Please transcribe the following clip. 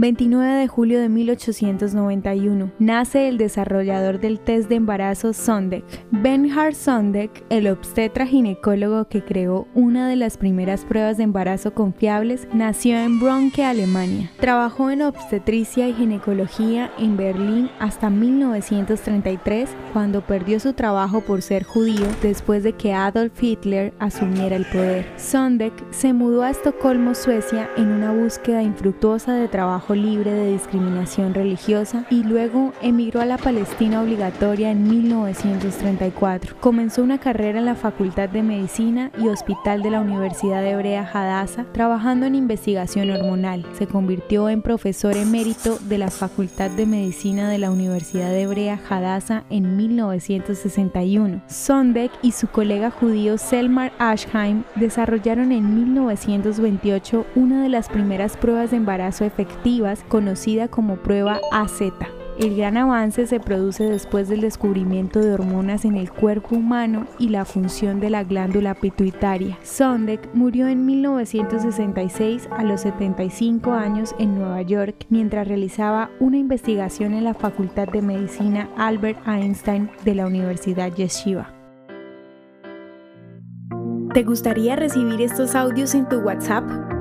29 de julio de 1891, nace el desarrollador del test de embarazo Sondek. Bernhard Sondek, el obstetra ginecólogo que creó una de las primeras pruebas de embarazo confiables, nació en Bronke, Alemania. Trabajó en obstetricia y ginecología en Berlín hasta 1933, cuando perdió su trabajo por ser judío después de que Adolf Hitler asumiera el poder. Sondek se mudó a Estocolmo, Suecia, en una búsqueda infructuosa de trabajo libre de discriminación religiosa y luego emigró a la Palestina obligatoria en 1934. Comenzó una carrera en la Facultad de Medicina y Hospital de la Universidad Hebrea Hadassah, trabajando en investigación hormonal. Se convirtió en profesor emérito de la Facultad de Medicina de la Universidad Hebrea Hadassah en 1961. Sondek y su colega judío Selmar Ashheim desarrollaron en 1928 una de las primeras pruebas de embarazo efectivas conocida como prueba AZ. El gran avance se produce después del descubrimiento de hormonas en el cuerpo humano y la función de la glándula pituitaria. Sondek murió en 1966 a los 75 años en Nueva York mientras realizaba una investigación en la Facultad de Medicina Albert Einstein de la Universidad Yeshiva. ¿Te gustaría recibir estos audios en tu WhatsApp?